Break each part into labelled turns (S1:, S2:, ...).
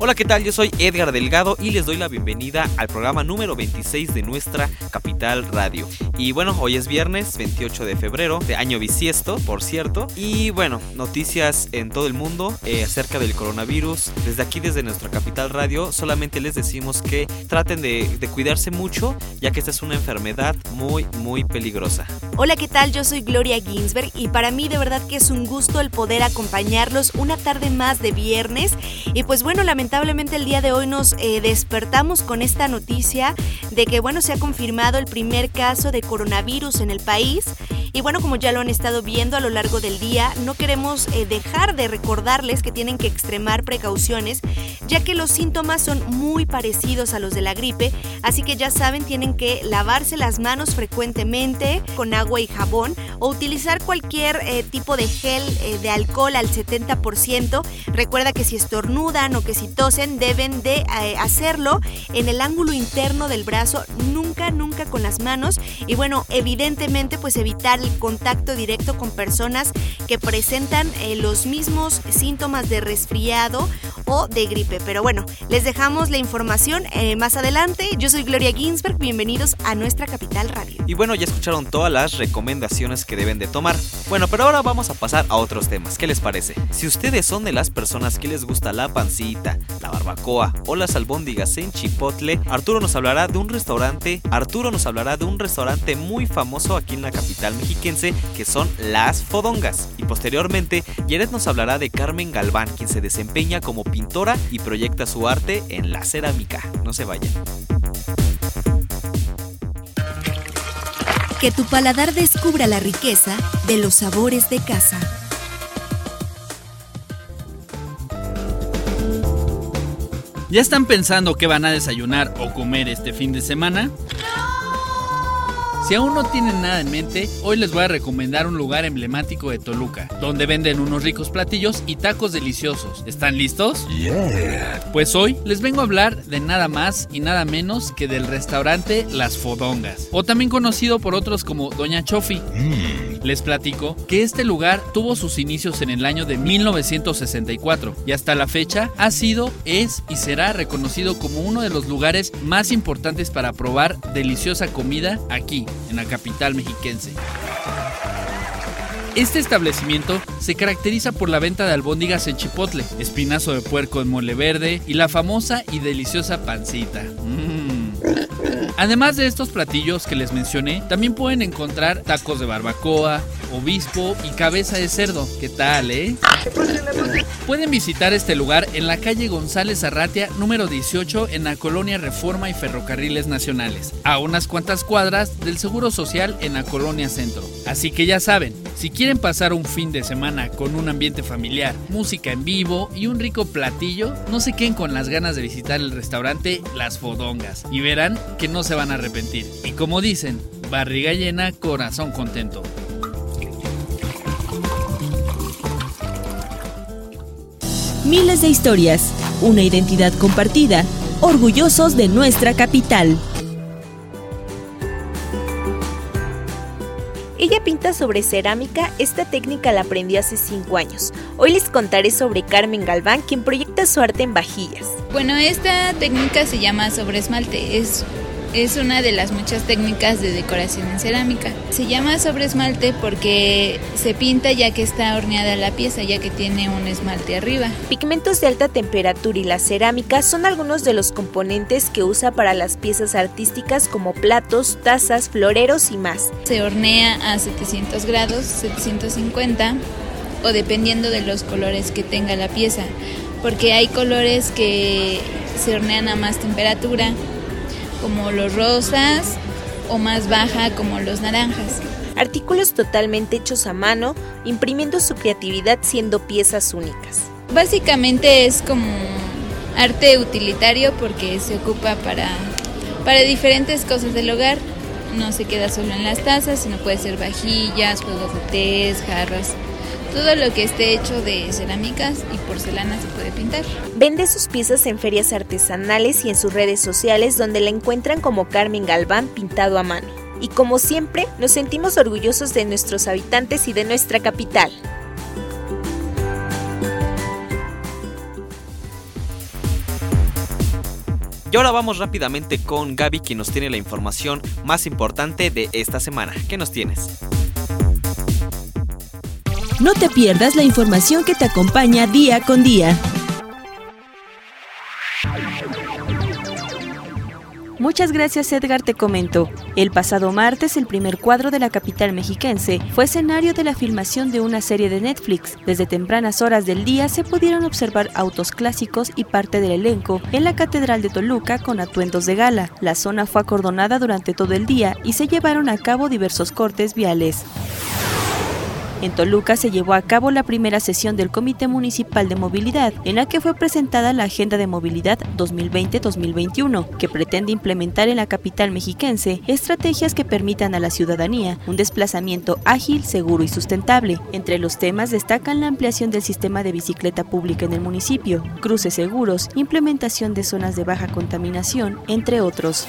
S1: Hola, ¿qué tal? Yo soy Edgar Delgado y les doy la bienvenida al programa número 26 de nuestra Capital Radio. Y bueno, hoy es viernes 28 de febrero, de año bisiesto, por cierto. Y bueno, noticias en todo el mundo eh, acerca del coronavirus. Desde aquí, desde nuestra Capital Radio, solamente les decimos que traten de, de cuidarse mucho, ya que esta es una enfermedad muy, muy peligrosa.
S2: Hola, ¿qué tal? Yo soy Gloria Ginsberg y para mí de verdad que es un gusto el poder acompañarlos una tarde más de viernes. Y pues bueno, lamentablemente lamentablemente el día de hoy nos eh, despertamos con esta noticia de que bueno se ha confirmado el primer caso de coronavirus en el país y bueno como ya lo han estado viendo a lo largo del día no queremos eh, dejar de recordarles que tienen que extremar precauciones ya que los síntomas son muy parecidos a los de la gripe. Así que ya saben tienen que lavarse las manos frecuentemente con agua y jabón o utilizar cualquier eh, tipo de gel de alcohol al 70% recuerda que si estornudan o que si tosen deben de eh, hacerlo en el ángulo interno del brazo, nunca, nunca con las manos. Y bueno, evidentemente pues evitar el contacto directo con personas que presentan eh, los mismos síntomas de resfriado o de gripe. Pero bueno, les dejamos la información eh, más adelante. Yo soy Gloria Ginsberg, bienvenidos a nuestra capital radio.
S1: Y bueno, ya escucharon todas las recomendaciones que deben de tomar. Bueno, pero ahora vamos a pasar a otros temas. ¿Qué les parece? Si ustedes son de las personas que les gusta la pancita, la barbacoa o las albóndigas en Chipotle, Arturo nos hablará de un restaurante, Arturo nos hablará de un restaurante muy famoso aquí en la capital mexiquense que son Las Fodongas. Y posteriormente, Jared nos hablará de Carmen Galván, quien se desempeña como pintora y proyecta su arte en la cerámica. No se vayan.
S3: Que tu paladar descubra la riqueza de los sabores de casa.
S4: ¿Ya están pensando qué van a desayunar o comer este fin de semana? Si aún no tienen nada en mente, hoy les voy a recomendar un lugar emblemático de Toluca, donde venden unos ricos platillos y tacos deliciosos. ¿Están listos? Pues hoy les vengo a hablar de nada más y nada menos que del restaurante Las Fodongas, o también conocido por otros como Doña Chofi. Mm. Les platico que este lugar tuvo sus inicios en el año de 1964 y hasta la fecha ha sido, es y será reconocido como uno de los lugares más importantes para probar deliciosa comida aquí, en la capital mexiquense. Este establecimiento se caracteriza por la venta de albóndigas en chipotle, espinazo de puerco en mole verde y la famosa y deliciosa pancita. Mm. Además de estos platillos que les mencioné, también pueden encontrar tacos de barbacoa, obispo y cabeza de cerdo. ¿Qué tal, eh? Pueden visitar este lugar en la calle González Arratia, número 18, en la colonia Reforma y Ferrocarriles Nacionales, a unas cuantas cuadras del Seguro Social en la colonia Centro. Así que ya saben, si quieren pasar un fin de semana con un ambiente familiar, música en vivo y un rico platillo, no se queden con las ganas de visitar el restaurante Las Fodongas y verán que no se van a arrepentir. Y como dicen, barriga llena, corazón contento.
S3: Miles de historias, una identidad compartida, orgullosos de nuestra capital.
S2: Ella pinta sobre cerámica, esta técnica la aprendió hace 5 años. Hoy les contaré sobre Carmen Galván, quien proyecta su arte en vajillas.
S5: Bueno, esta técnica se llama sobre esmalte, es es una de las muchas técnicas de decoración en cerámica. Se llama sobre esmalte porque se pinta ya que está horneada la pieza, ya que tiene un esmalte arriba.
S2: Pigmentos de alta temperatura y la cerámica son algunos de los componentes que usa para las piezas artísticas como platos, tazas, floreros y más.
S5: Se hornea a 700 grados, 750 o dependiendo de los colores que tenga la pieza, porque hay colores que se hornean a más temperatura como los rosas o más baja como los naranjas.
S2: Artículos totalmente hechos a mano, imprimiendo su creatividad siendo piezas únicas.
S5: Básicamente es como arte utilitario porque se ocupa para, para diferentes cosas del hogar. No se queda solo en las tazas, sino puede ser vajillas, juegos de té, jarras, Todo lo que esté hecho de cerámicas y porcelana se puede pintar.
S3: Vende sus piezas en ferias artesanales y en sus redes sociales donde la encuentran como Carmen Galván pintado a mano. Y como siempre, nos sentimos orgullosos de nuestros habitantes y de nuestra capital.
S1: Y ahora vamos rápidamente con Gaby, quien nos tiene la información más importante de esta semana. ¿Qué nos tienes?
S3: No te pierdas la información que te acompaña día con día. Muchas gracias Edgar, te comento. El pasado martes, el primer cuadro de la capital mexiquense fue escenario de la filmación de una serie de Netflix. Desde tempranas horas del día se pudieron observar autos clásicos y parte del elenco en la Catedral de Toluca con atuendos de gala. La zona fue acordonada durante todo el día y se llevaron a cabo diversos cortes viales. En Toluca se llevó a cabo la primera sesión del Comité Municipal de Movilidad, en la que fue presentada la Agenda de Movilidad 2020-2021, que pretende implementar en la capital mexiquense estrategias que permitan a la ciudadanía un desplazamiento ágil, seguro y sustentable. Entre los temas destacan la ampliación del sistema de bicicleta pública en el municipio, cruces seguros, implementación de zonas de baja contaminación, entre otros.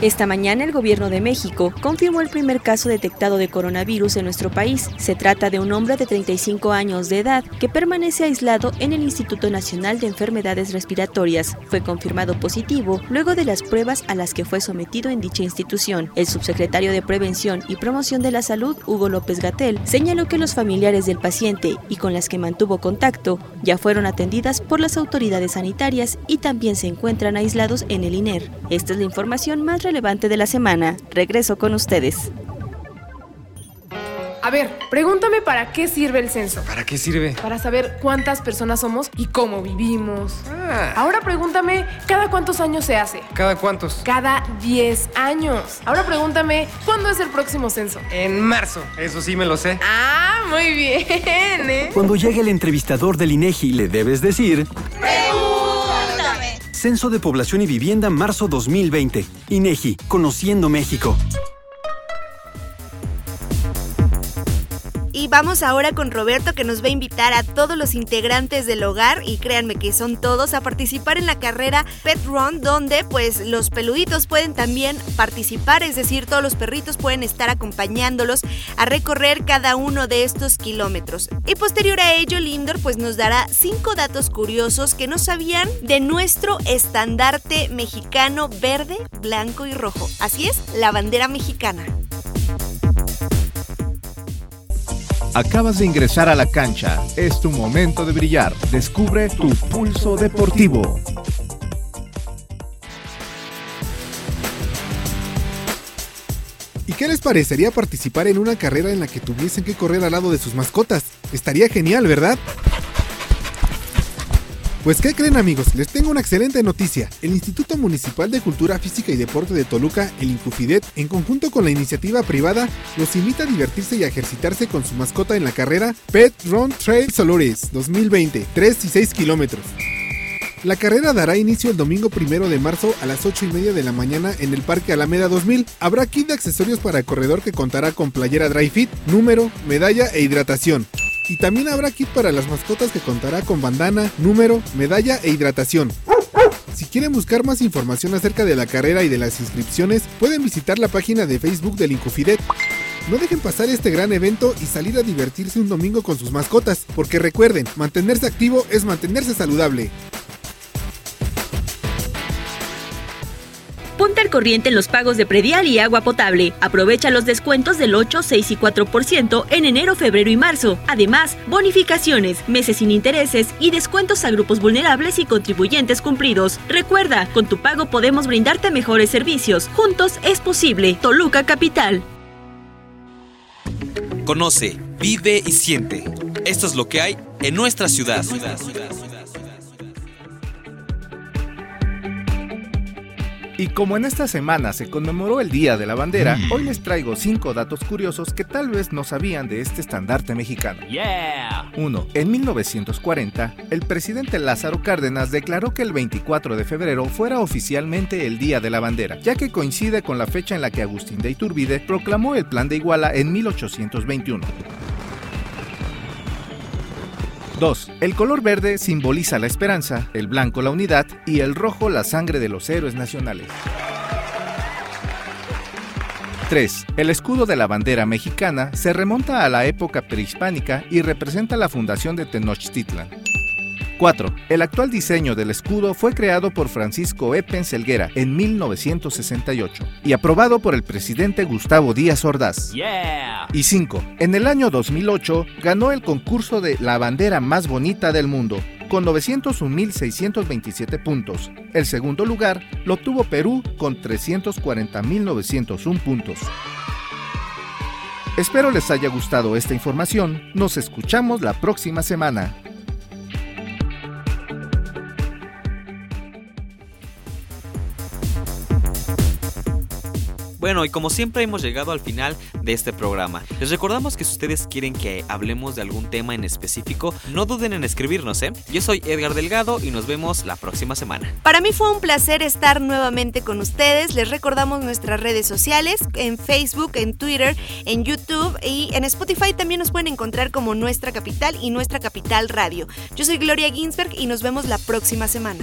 S3: Esta mañana el gobierno de México confirmó el primer caso detectado de coronavirus en nuestro país. Se trata de un hombre de 35 años de edad que permanece aislado en el Instituto Nacional de Enfermedades Respiratorias. Fue confirmado positivo luego de las pruebas a las que fue sometido en dicha institución. El subsecretario de Prevención y Promoción de la Salud, Hugo López Gatel, señaló que los familiares del paciente y con las que mantuvo contacto ya fueron atendidas por las autoridades sanitarias y también se encuentran aislados en el INER. Esta es la información más relevante de la semana. Regreso con ustedes.
S6: A ver, pregúntame para qué sirve el censo.
S7: ¿Para qué sirve?
S6: Para saber cuántas personas somos y cómo vivimos.
S7: Ah.
S6: Ahora pregúntame, ¿cada cuántos años se hace?
S7: ¿Cada cuántos?
S6: Cada 10 años. Ahora pregúntame, ¿cuándo es el próximo censo?
S7: En marzo. Eso sí me lo sé.
S6: Ah, muy bien, ¿eh?
S8: Cuando llegue el entrevistador del INEGI, le debes decir... Censo de Población y Vivienda, marzo 2020. INEGI, Conociendo México.
S2: Vamos ahora con Roberto que nos va a invitar a todos los integrantes del hogar y créanme que son todos a participar en la carrera Pet Run donde pues los peluditos pueden también participar, es decir, todos los perritos pueden estar acompañándolos a recorrer cada uno de estos kilómetros. Y posterior a ello, Lindor pues nos dará cinco datos curiosos que no sabían de nuestro estandarte mexicano verde, blanco y rojo. Así es, la bandera mexicana.
S9: Acabas de ingresar a la cancha. Es tu momento de brillar. Descubre tu pulso deportivo.
S10: ¿Y qué les parecería participar en una carrera en la que tuviesen que correr al lado de sus mascotas? Estaría genial, ¿verdad? Pues ¿qué creen amigos? Les tengo una excelente noticia. El Instituto Municipal de Cultura Física y Deporte de Toluca, el Incufidet, en conjunto con la iniciativa privada, los invita a divertirse y a ejercitarse con su mascota en la carrera Pet Run Trail Solores 2020, 3 y 6 kilómetros. La carrera dará inicio el domingo primero de marzo a las 8 y media de la mañana en el Parque Alameda 2000. Habrá kit de accesorios para el corredor que contará con playera dry fit, número, medalla e hidratación. Y también habrá kit para las mascotas que contará con bandana, número, medalla e hidratación. Si quieren buscar más información acerca de la carrera y de las inscripciones, pueden visitar la página de Facebook del Incufidet. No dejen pasar este gran evento y salir a divertirse un domingo con sus mascotas, porque recuerden, mantenerse activo es mantenerse saludable.
S3: Corriente en los pagos de predial y agua potable. Aprovecha los descuentos del 8, 6 y 4% en enero, febrero y marzo. Además, bonificaciones, meses sin intereses y descuentos a grupos vulnerables y contribuyentes cumplidos. Recuerda, con tu pago podemos brindarte mejores servicios. Juntos es posible. Toluca Capital.
S1: Conoce, vive y siente. Esto es lo que hay en nuestra ciudad.
S9: Y como en esta semana se conmemoró el Día de la Bandera, hoy les traigo 5 datos curiosos que tal vez no sabían de este estandarte mexicano. 1. En 1940, el presidente Lázaro Cárdenas declaró que el 24 de febrero fuera oficialmente el Día de la Bandera, ya que coincide con la fecha en la que Agustín de Iturbide proclamó el Plan de Iguala en 1821. 2. El color verde simboliza la esperanza, el blanco la unidad y el rojo la sangre de los héroes nacionales. 3. El escudo de la bandera mexicana se remonta a la época prehispánica y representa la fundación de Tenochtitlan. 4. El actual diseño del escudo fue creado por Francisco Epen Selguera en 1968 y aprobado por el presidente Gustavo Díaz Ordaz. Y 5. En el año 2008 ganó el concurso de la bandera más bonita del mundo con 901.627 puntos. El segundo lugar lo obtuvo Perú con 340.901 puntos. Espero les haya gustado esta información. Nos escuchamos la próxima semana.
S1: Bueno, y como siempre hemos llegado al final de este programa. Les recordamos que si ustedes quieren que hablemos de algún tema en específico, no duden en escribirnos, ¿eh? Yo soy Edgar Delgado y nos vemos la próxima semana.
S2: Para mí fue un placer estar nuevamente con ustedes. Les recordamos nuestras redes sociales en Facebook, en Twitter, en YouTube y en Spotify también nos pueden encontrar como Nuestra Capital y Nuestra Capital Radio. Yo soy Gloria Ginsberg y nos vemos la próxima semana.